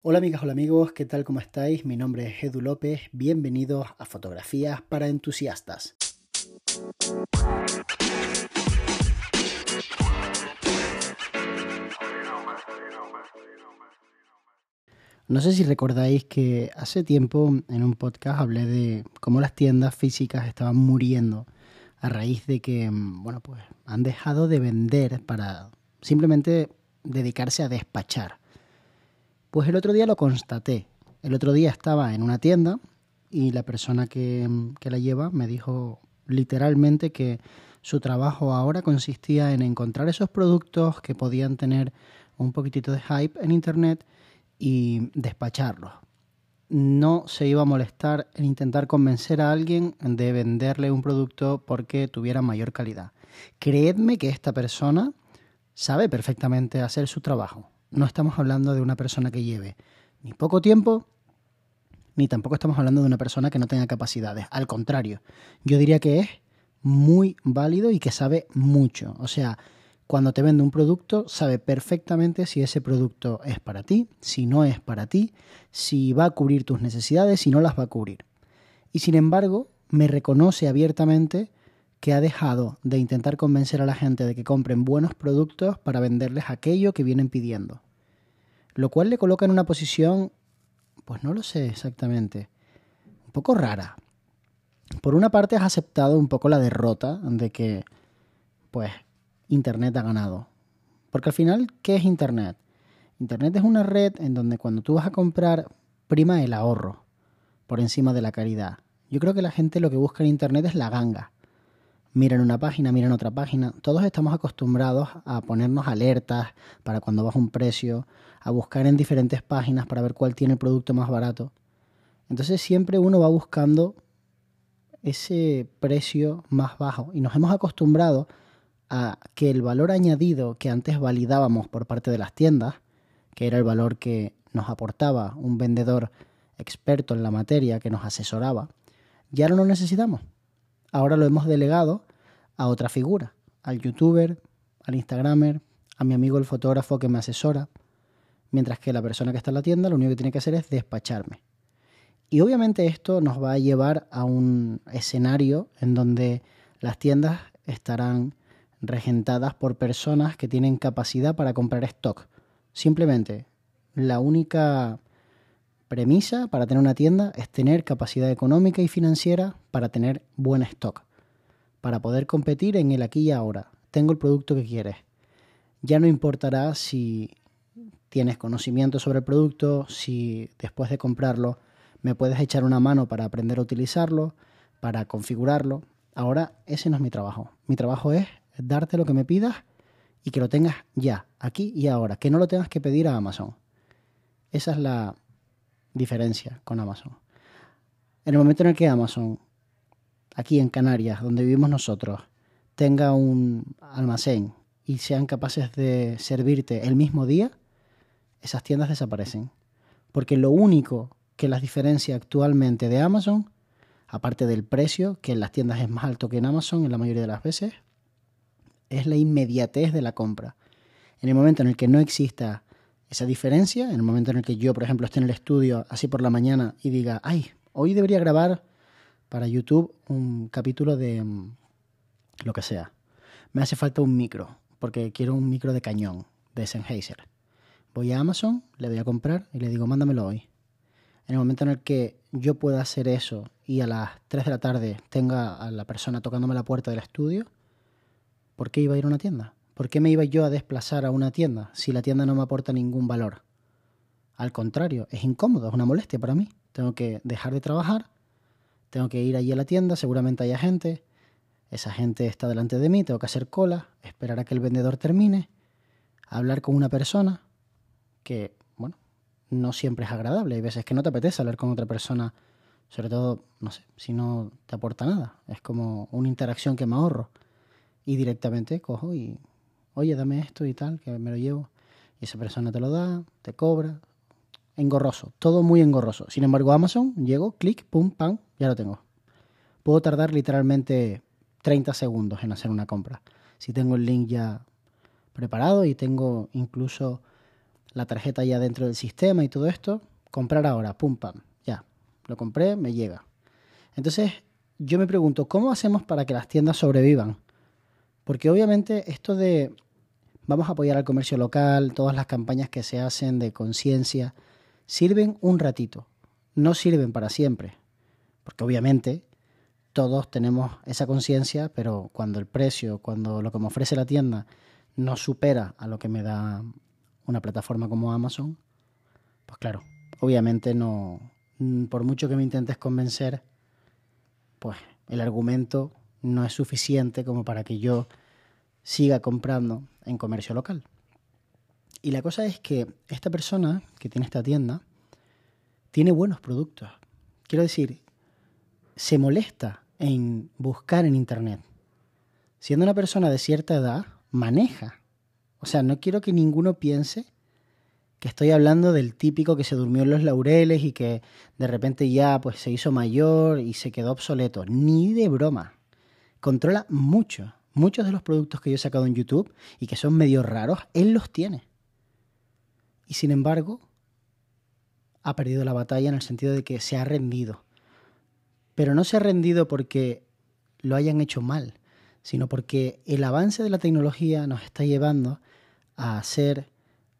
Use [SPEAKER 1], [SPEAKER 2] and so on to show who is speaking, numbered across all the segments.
[SPEAKER 1] Hola amigas, hola amigos, ¿qué tal? ¿Cómo estáis? Mi nombre es Edu López, bienvenidos a Fotografías para Entusiastas. No sé si recordáis que hace tiempo en un podcast hablé de cómo las tiendas físicas estaban muriendo a raíz de que, bueno, pues han dejado de vender para simplemente dedicarse a despachar. Pues el otro día lo constaté. El otro día estaba en una tienda y la persona que, la lleva me dijo literalmente que su trabajo ahora consistía en encontrar esos productos que podían tener un poquitito de hype en internet y despacharlos. No se iba a molestar en intentar convencer a alguien de venderle un producto porque tuviera mayor calidad. Creedme que esta persona sabe perfectamente hacer su trabajo no estamos hablando de una persona que lleve ni poco tiempo, ni tampoco estamos hablando de una persona que no tenga capacidades. Al contrario, yo diría que es muy válido y que sabe mucho. O sea, cuando te vende un producto, sabe perfectamente si ese producto es para ti, si no es para ti, si va a cubrir tus necesidades, si no las va a cubrir. Y sin embargo, me reconoce abiertamente que ha dejado de intentar convencer a la gente de que compren buenos productos para venderles aquello que vienen pidiendo. Lo cual le coloca en una posición, pues no lo sé exactamente, un poco rara. Por una parte has aceptado un poco la derrota de que, pues, Internet ha ganado. Porque al final, ¿qué es Internet? Internet es una red en donde cuando tú vas a comprar, prima el ahorro por encima de la calidad. Yo creo que la gente lo que busca en Internet es la ganga miran una página, miran otra página. Todos estamos acostumbrados a ponernos alertas para cuando baja un precio, a buscar en diferentes páginas para ver cuál tiene el producto más barato. Entonces siempre uno va buscando ese precio más bajo y nos hemos acostumbrado a que el valor añadido que antes validábamos por parte de las tiendas, que era el valor que nos aportaba un vendedor experto en la materia que nos asesoraba, ya no lo necesitamos. Ahora lo hemos delegado a otra figura, al youtuber, al instagramer, a mi amigo el fotógrafo que me asesora, mientras que la persona que está en la tienda lo único que tiene que hacer es despacharme. Y obviamente esto nos va a llevar a un escenario en donde las tiendas estarán regentadas por personas que tienen capacidad para comprar stock. Simplemente la única premisa para tener una tienda es tener capacidad económica y financiera para tener buen stock para poder competir en el aquí y ahora. Tengo el producto que quieres. Ya no importará si tienes conocimiento sobre el producto, si después de comprarlo me puedes echar una mano para aprender a utilizarlo, para configurarlo. Ahora ese no es mi trabajo. Mi trabajo es darte lo que me pidas y que lo tengas ya, aquí y ahora, que no lo tengas que pedir a Amazon. Esa es la diferencia con Amazon. En el momento en el que Amazon aquí en Canarias, donde vivimos nosotros, tenga un almacén y sean capaces de servirte el mismo día, esas tiendas desaparecen. Porque lo único que las diferencia actualmente de Amazon, aparte del precio, que en las tiendas es más alto que en Amazon en la mayoría de las veces, es la inmediatez de la compra. En el momento en el que no exista esa diferencia, en el momento en el que yo, por ejemplo, esté en el estudio así por la mañana y diga, ay, hoy debería grabar para YouTube un capítulo de mm, lo que sea. Me hace falta un micro, porque quiero un micro de cañón de Sennheiser. Voy a Amazon, le voy a comprar y le digo, mándamelo hoy. En el momento en el que yo pueda hacer eso y a las 3 de la tarde tenga a la persona tocándome la puerta del estudio, ¿por qué iba a ir a una tienda? ¿Por qué me iba yo a desplazar a una tienda si la tienda no me aporta ningún valor? Al contrario, es incómodo, es una molestia para mí. Tengo que dejar de trabajar tengo que ir allí a la tienda, seguramente haya gente. Esa gente está delante de mí, tengo que hacer cola, esperar a que el vendedor termine, hablar con una persona que, bueno, no siempre es agradable. Hay veces que no te apetece hablar con otra persona, sobre todo, no sé, si no te aporta nada. Es como una interacción que me ahorro. Y directamente cojo y, oye, dame esto y tal, que me lo llevo. Y esa persona te lo da, te cobra, engorroso, todo muy engorroso. Sin embargo, Amazon, llego, clic, pum, pam, ya lo tengo. Puedo tardar literalmente 30 segundos en hacer una compra. Si tengo el link ya preparado y tengo incluso la tarjeta ya dentro del sistema y todo esto, comprar ahora, pum, pam, ya, lo compré, me llega. Entonces, yo me pregunto, ¿cómo hacemos para que las tiendas sobrevivan? Porque obviamente esto de vamos a apoyar al comercio local, todas las campañas que se hacen de conciencia, sirven un ratito, no sirven para siempre. Porque obviamente todos tenemos esa conciencia, pero cuando el precio, cuando lo que me ofrece la tienda no supera a lo que me da una plataforma como Amazon, pues claro, obviamente no, por mucho que me intentes convencer, pues el argumento no es suficiente como para que yo siga comprando en comercio local. Y la cosa es que esta persona que tiene esta tienda tiene buenos productos. Quiero decir, se molesta en buscar en Internet. Siendo una persona de cierta edad, maneja. O sea, no quiero que ninguno piense que estoy hablando del típico que se durmió en los laureles y que de repente ya pues se hizo mayor y se quedó obsoleto. Ni de broma. Controla mucho. Muchos de los productos que yo he sacado en YouTube y que son medio raros, él los tiene. Y sin embargo, ha perdido la batalla en el sentido de que se ha rendido. Pero no se ha rendido porque lo hayan hecho mal, sino porque el avance de la tecnología nos está llevando a hacer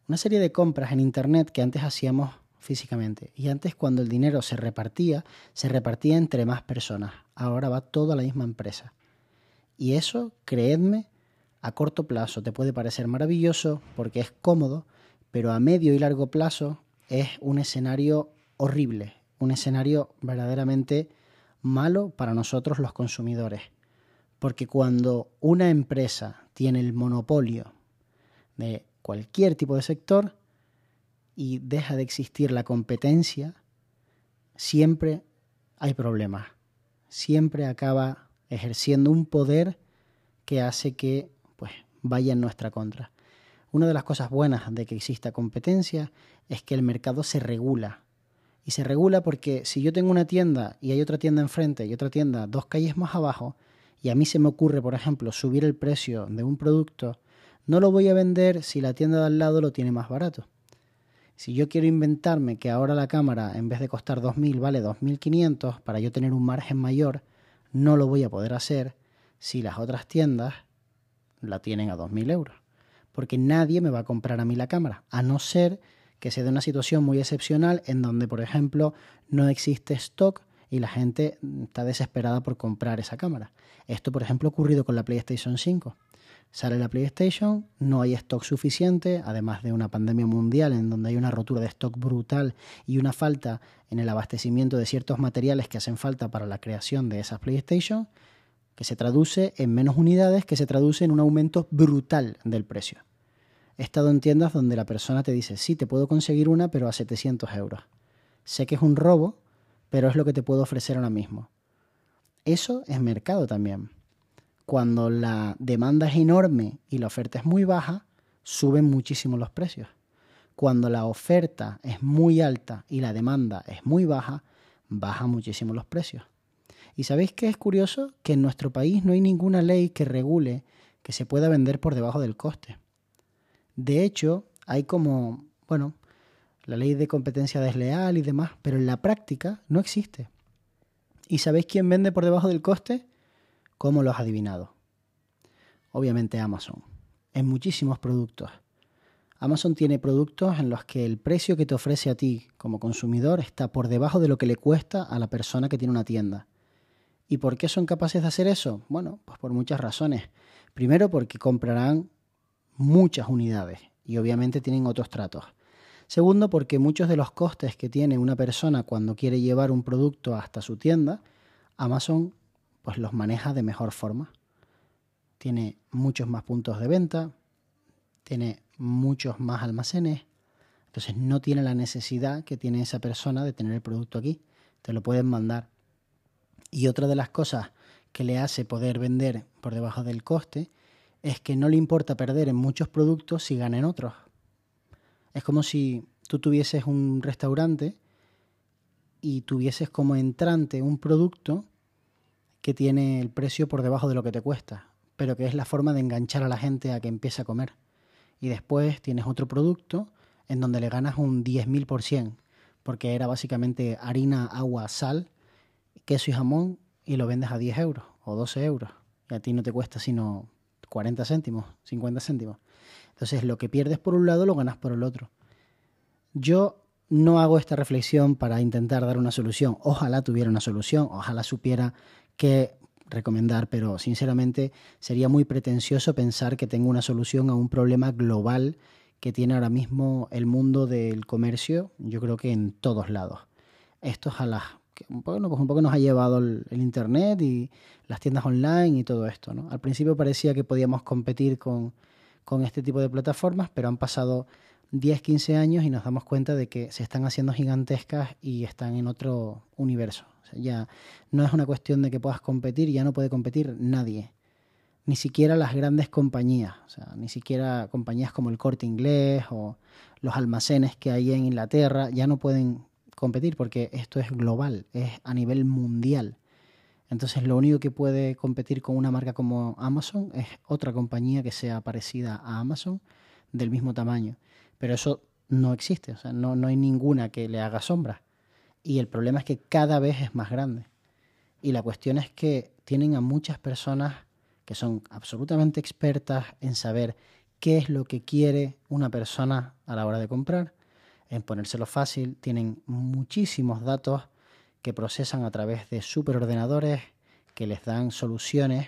[SPEAKER 1] una serie de compras en Internet que antes hacíamos físicamente. Y antes cuando el dinero se repartía, se repartía entre más personas. Ahora va todo a la misma empresa. Y eso, creedme, a corto plazo te puede parecer maravilloso porque es cómodo, pero a medio y largo plazo es un escenario horrible, un escenario verdaderamente malo para nosotros los consumidores. Porque cuando una empresa tiene el monopolio de cualquier tipo de sector y deja de existir la competencia, siempre hay problemas. Siempre acaba ejerciendo un poder que hace que pues, vaya en nuestra contra. Una de las cosas buenas de que exista competencia es que el mercado se regula. Y se regula porque si yo tengo una tienda y hay otra tienda enfrente y otra tienda dos calles más abajo, y a mí se me ocurre, por ejemplo, subir el precio de un producto, no lo voy a vender si la tienda de al lado lo tiene más barato. Si yo quiero inventarme que ahora la cámara, en vez de costar 2.000, vale 2.500 para yo tener un margen mayor, no lo voy a poder hacer si las otras tiendas la tienen a 2.000 euros. Porque nadie me va a comprar a mí la cámara, a no ser que se dé una situación muy excepcional en donde, por ejemplo, no existe stock y la gente está desesperada por comprar esa cámara. Esto, por ejemplo, ha ocurrido con la PlayStation 5. Sale la PlayStation, no hay stock suficiente, además de una pandemia mundial en donde hay una rotura de stock brutal y una falta en el abastecimiento de ciertos materiales que hacen falta para la creación de esas PlayStation, que se traduce en menos unidades, que se traduce en un aumento brutal del precio. He estado en tiendas donde la persona te dice, sí, te puedo conseguir una, pero a 700 euros. Sé que es un robo, pero es lo que te puedo ofrecer ahora mismo. Eso es mercado también cuando la demanda es enorme y la oferta es muy baja, suben muchísimo los precios. Cuando la oferta es muy alta y la demanda es muy baja, bajan muchísimo los precios. ¿Y sabéis qué es curioso? Que en nuestro país no hay ninguna ley que regule que se pueda vender por debajo del coste. De hecho, hay como, bueno, la ley de competencia desleal y demás, pero en la práctica no existe. ¿Y sabéis quién vende por debajo del coste? ¿Cómo lo has adivinado? Obviamente Amazon. En muchísimos productos. Amazon tiene productos en los que el precio que te ofrece a ti como consumidor está por debajo de lo que le cuesta a la persona que tiene una tienda. ¿Y por qué son capaces de hacer eso? Bueno, pues por muchas razones. Primero porque comprarán muchas unidades y obviamente tienen otros tratos. Segundo porque muchos de los costes que tiene una persona cuando quiere llevar un producto hasta su tienda, Amazon pues los maneja de mejor forma. Tiene muchos más puntos de venta, tiene muchos más almacenes, entonces no tiene la necesidad que tiene esa persona de tener el producto aquí, te lo pueden mandar. Y otra de las cosas que le hace poder vender por debajo del coste es que no le importa perder en muchos productos si gana en otros. Es como si tú tuvieses un restaurante y tuvieses como entrante un producto que tiene el precio por debajo de lo que te cuesta, pero que es la forma de enganchar a la gente a que empiece a comer. Y después tienes otro producto en donde le ganas un 10.000%, porque era básicamente harina, agua, sal, queso y jamón, y lo vendes a 10 euros o 12 euros. Y a ti no te cuesta sino 40 céntimos, 50 céntimos. Entonces lo que pierdes por un lado lo ganas por el otro. Yo no hago esta reflexión para intentar dar una solución. Ojalá tuviera una solución, ojalá supiera qué recomendar, pero sinceramente sería muy pretencioso pensar que tengo una solución a un problema global que tiene ahora mismo el mundo del comercio, yo creo que en todos lados. Esto es bueno, pues un poco nos ha llevado el, internet y las tiendas online y todo esto, ¿no? Al principio parecía que podíamos competir con, con este tipo de plataformas, pero han pasado 10, 15 años y nos damos cuenta de que se están haciendo gigantescas y están en otro universo. ya no es una cuestión de que puedas competir, ya no puede competir nadie. Ni siquiera las grandes compañías, o sea, ni siquiera compañías como el Corte Inglés o los almacenes que hay en Inglaterra ya no pueden competir porque esto es global, es a nivel mundial. Entonces lo único que puede competir con una marca como Amazon es otra compañía que sea parecida a Amazon del mismo tamaño. Pero eso no existe, o sea, no, no hay ninguna que le haga sombra. Y el problema es que cada vez es más grande. Y la cuestión es que tienen a muchas personas que son absolutamente expertas en saber qué es lo que quiere una persona a la hora de comprar, en ponérselo fácil, tienen muchísimos datos que procesan a través de superordenadores que les dan soluciones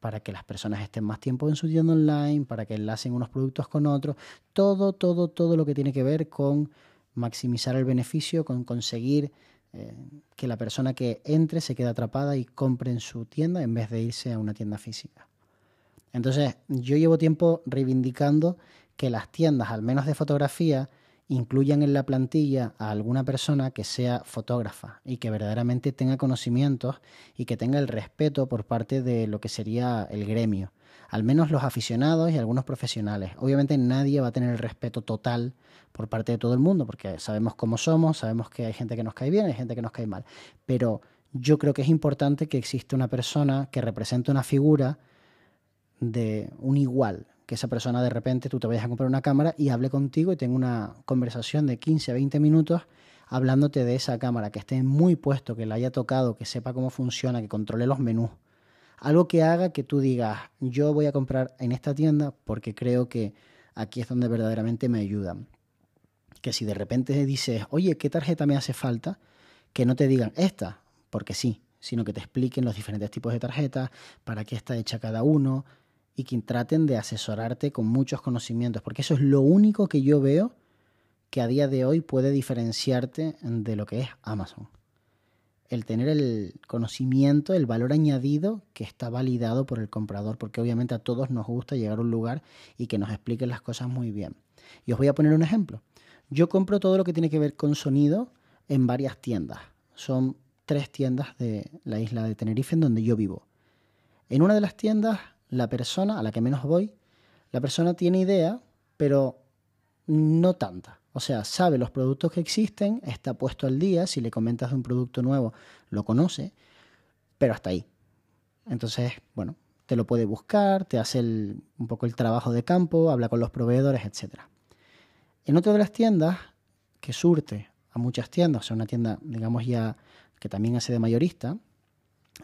[SPEAKER 1] para que las personas estén más tiempo en su tienda online, para que enlacen unos productos con otros, todo, todo, todo lo que tiene que ver con maximizar el beneficio, con conseguir eh, que la persona que entre se quede atrapada y compre en su tienda en vez de irse a una tienda física. Entonces, yo llevo tiempo reivindicando que las tiendas, al menos de fotografía, incluyan en la plantilla a alguna persona que sea fotógrafa y que verdaderamente tenga conocimientos y que tenga el respeto por parte de lo que sería el gremio. Al menos los aficionados y algunos profesionales. Obviamente nadie va a tener el respeto total por parte de todo el mundo, porque sabemos cómo somos, sabemos que hay gente que nos cae bien, hay gente que nos cae mal. Pero yo creo que es importante que exista una persona que represente una figura de un igual, que esa persona de repente tú te vayas a comprar una cámara y hable contigo y tenga una conversación de 15 a 20 minutos hablándote de esa cámara, que esté muy puesto, que la haya tocado, que sepa cómo funciona, que controle los menús. Algo que haga que tú digas, yo voy a comprar en esta tienda porque creo que aquí es donde verdaderamente me ayudan. Que si de repente dices, oye, ¿qué tarjeta me hace falta? Que no te digan esta, porque sí, sino que te expliquen los diferentes tipos de tarjetas, para qué está hecha cada uno, y que traten de asesorarte con muchos conocimientos, porque eso es lo único que yo veo que a día de hoy puede diferenciarte de lo que es Amazon. El tener el conocimiento, el valor añadido que está validado por el comprador, porque obviamente a todos nos gusta llegar a un lugar y que nos expliquen las cosas muy bien. Y os voy a poner un ejemplo. Yo compro todo lo que tiene que ver con sonido en varias tiendas. Son tres tiendas de la isla de Tenerife en donde yo vivo. En una de las tiendas la persona a la que menos voy, la persona tiene idea, pero no tanta. O sea, sabe los productos que existen, está puesto al día, si le comentas de un producto nuevo, lo conoce, pero hasta ahí. Entonces, bueno, te lo puede buscar, te hace un poco el trabajo de campo, habla con los proveedores, etc. En otra de las tiendas, que surte a muchas tiendas, o sea, una tienda, digamos ya, que también hace de mayorista,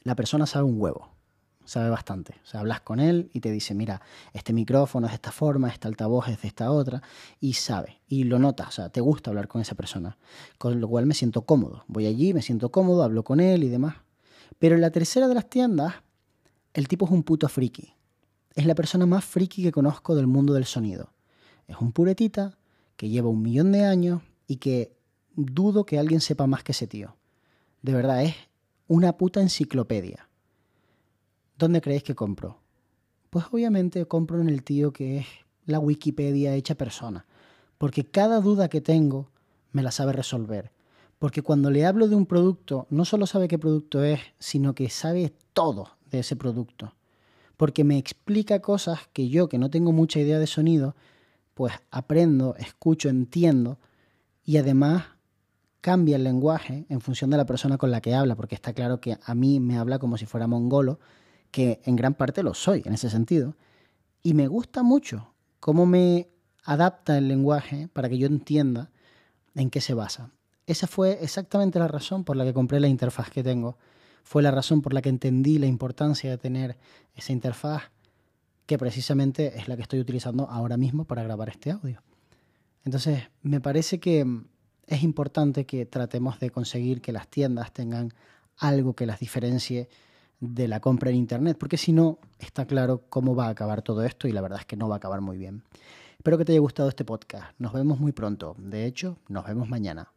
[SPEAKER 1] la persona sabe un huevo sabe bastante. O sea, hablas con él y te dice, mira, este micrófono es de esta forma, este altavoz es de esta otra, y sabe, y lo notas, o sea, te gusta hablar con esa persona, con lo cual me siento cómodo. Voy allí, me siento cómodo, hablo con él y demás. Pero en la tercera de las tiendas, el tipo es un puto friki. Es la persona más friki que conozco del mundo del sonido. Es un puretita que lleva un millón de años y que dudo que alguien sepa más que ese tío. De verdad, es una puta enciclopedia. ¿Dónde creéis que compro? Pues obviamente compro en el tío que es la Wikipedia hecha persona, porque cada duda que tengo me la sabe resolver. Porque cuando le hablo de un producto, no solo sabe qué producto es, sino que sabe todo de ese producto. Porque me explica cosas que yo, que no tengo mucha idea de sonido, pues aprendo, escucho, entiendo y además cambia el lenguaje en función de la persona con la que habla, porque está claro que a mí me habla como si fuera mongolo que en gran parte lo soy en ese sentido. Y me gusta mucho cómo me adapta el lenguaje para que yo entienda en qué se basa. Esa fue exactamente la razón por la que compré la interfaz que tengo. Fue la razón por la que entendí la importancia de tener esa interfaz que precisamente es la que estoy utilizando ahora mismo para grabar este audio. Entonces, me parece que es importante que tratemos de conseguir que las tiendas tengan algo que las diferencie de la compra en Internet, porque si no, está claro cómo va a acabar todo esto y la verdad es que no va a acabar muy bien. Espero que te haya gustado este podcast. Nos vemos muy pronto. De hecho, nos vemos mañana.